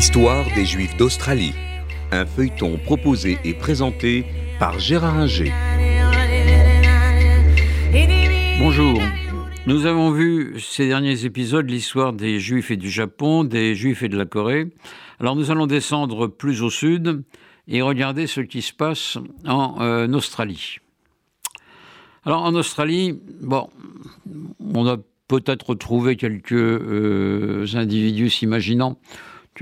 L'histoire des Juifs d'Australie. Un feuilleton proposé et présenté par Gérard Inger. Bonjour. Nous avons vu ces derniers épisodes l'histoire des Juifs et du Japon, des Juifs et de la Corée. Alors nous allons descendre plus au sud et regarder ce qui se passe en euh, Australie. Alors en Australie, bon, on a peut-être trouvé quelques euh, individus s'imaginant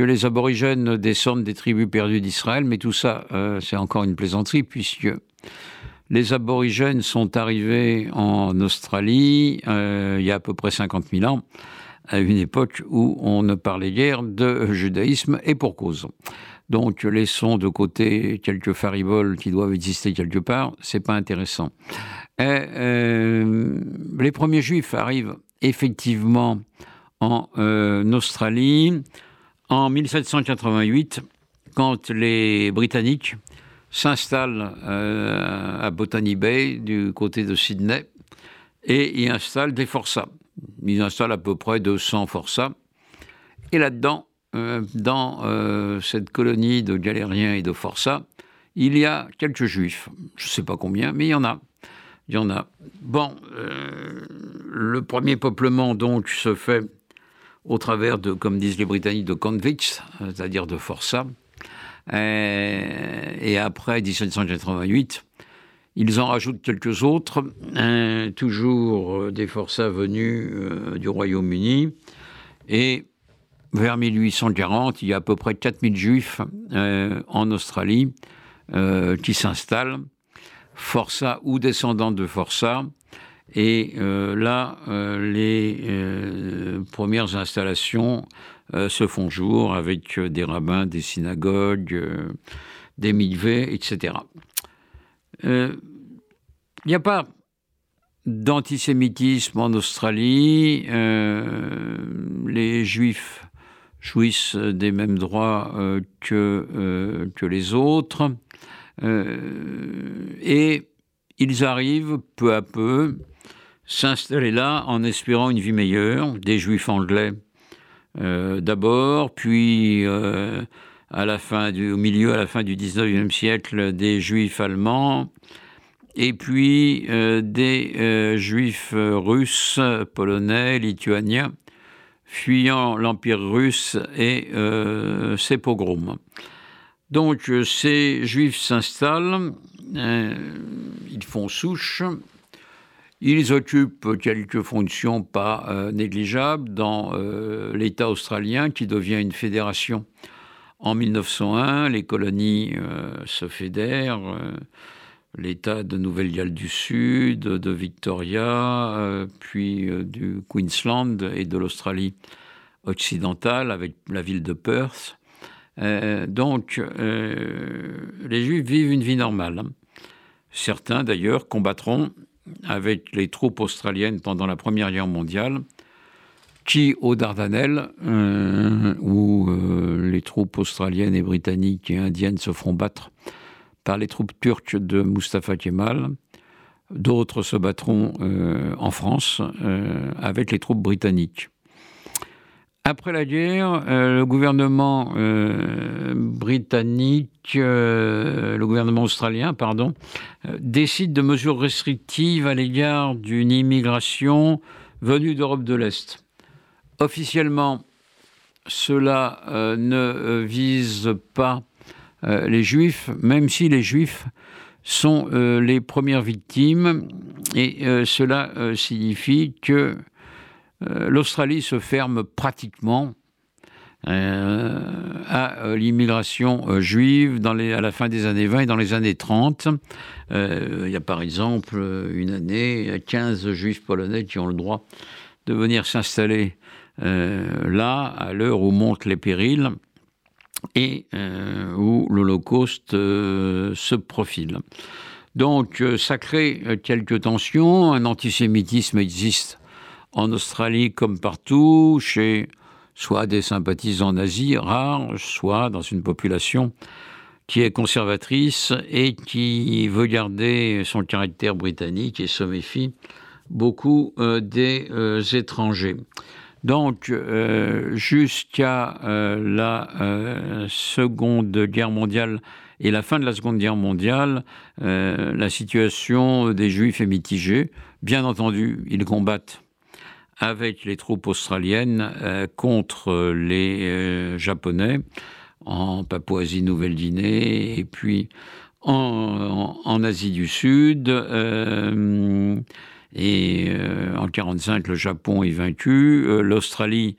les aborigènes descendent des tribus perdues d'Israël, mais tout ça, euh, c'est encore une plaisanterie, puisque les aborigènes sont arrivés en Australie euh, il y a à peu près 50 000 ans, à une époque où on ne parlait guère de judaïsme, et pour cause. Donc laissons de côté quelques fariboles qui doivent exister quelque part, c'est pas intéressant. Euh, les premiers juifs arrivent effectivement en Australie en 1788, quand les Britanniques s'installent euh, à Botany Bay, du côté de Sydney, et y installent des forçats. Ils installent à peu près 200 forçats. Et là-dedans, euh, dans cette colonie de galériens et de forçats, il y a quelques juifs. Je ne sais pas combien, mais il y en a. Il y en a. Bon, euh, le premier peuplement donc se fait au travers de, comme disent les Britanniques, de convicts, c'est-à-dire de forçats. Euh, et, après 1788, ils en rajoutent quelques autres, toujours des forçats venus euh, du Royaume-Uni. Et vers 1840, il y a à peu près 4000 juifs en Australie qui s'installent forçat ou descendant de forçat. Et euh, là, euh, les euh, premières installations se font jour avec des rabbins, des synagogues, des mikvés, etc. Il n'y a pas d'antisémitisme en Australie. les juifs jouissent des mêmes droits que, les autres. Euh, et ils arrivent peu à peu s'installer là en espérant une vie meilleure, des juifs anglais euh, d'abord, puis euh, à la fin du, au milieu, à la fin du 19e siècle, des juifs allemands, et puis des juifs russes, polonais, lituaniens, fuyant l'Empire russe et ses pogroms. Donc euh, ces juifs s'installent, euh, ils font souche, ils occupent quelques fonctions pas euh, négligeables dans l'État australien qui devient une fédération. En 1901, les colonies se fédèrent, l'État de Nouvelle-Galles du Sud, de Victoria, puis du Queensland et de l'Australie occidentale avec la ville de Perth. Euh, donc, euh, les Juifs vivent une vie normale. Certains, d'ailleurs, combattront avec les troupes australiennes pendant la Première Guerre mondiale, qui, aux Dardanelles, euh, où les troupes australiennes et britanniques et indiennes se feront battre par les troupes turques de Mustafa Kemal, d'autres se battront en France avec les troupes britanniques. Après la guerre, euh, le gouvernement euh, britannique, euh, le gouvernement australien, pardon, décide de mesures restrictives à l'égard d'une immigration venue d'Europe de l'Est. Officiellement, cela ne vise pas les juifs, même si les juifs sont les premières victimes, et cela signifie que l'Australie se ferme pratiquement euh, à euh, l'immigration juive à la fin des années 20 et dans les années 30. il y a par exemple une année, il y a 15 juifs polonais qui ont le droit de venir s'installer là, à l'heure où montent les périls et où l'Holocauste se profile. Donc ça crée quelques tensions, un antisémitisme existe en Australie comme partout, chez soit des sympathisants nazis rares, soit dans une population qui est conservatrice et qui veut garder son caractère britannique et se méfie beaucoup euh, des euh, étrangers. Donc, jusqu'à la Seconde Guerre mondiale et la fin de la Seconde Guerre mondiale, la situation des Juifs est mitigée. Bien entendu, ils combattent avec les troupes australiennes contre les Japonais en Papouasie-Nouvelle-Guinée et puis en, Asie du Sud. Euh, et euh, en 1945, le Japon est vaincu. Euh, L'Australie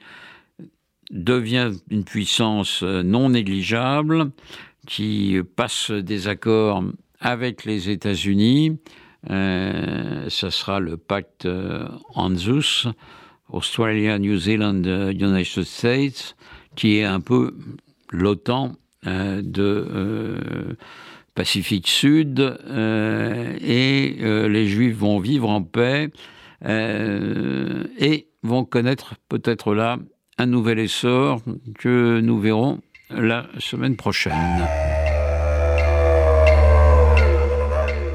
devient une puissance non négligeable qui passe des accords avec les États-Unis. Ce sera le pacte ANZUS, Australia, New Zealand, United States, qui est un peu l'OTAN de Pacifique Sud, euh, et euh, les Juifs vont vivre en paix euh, et vont connaître peut-être là un nouvel essor que nous verrons la semaine prochaine.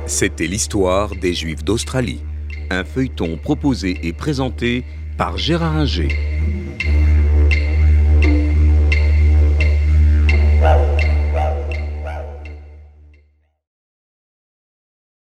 C'était l'histoire des Juifs d'Australie, un feuilleton proposé et présenté par Gérard Inger.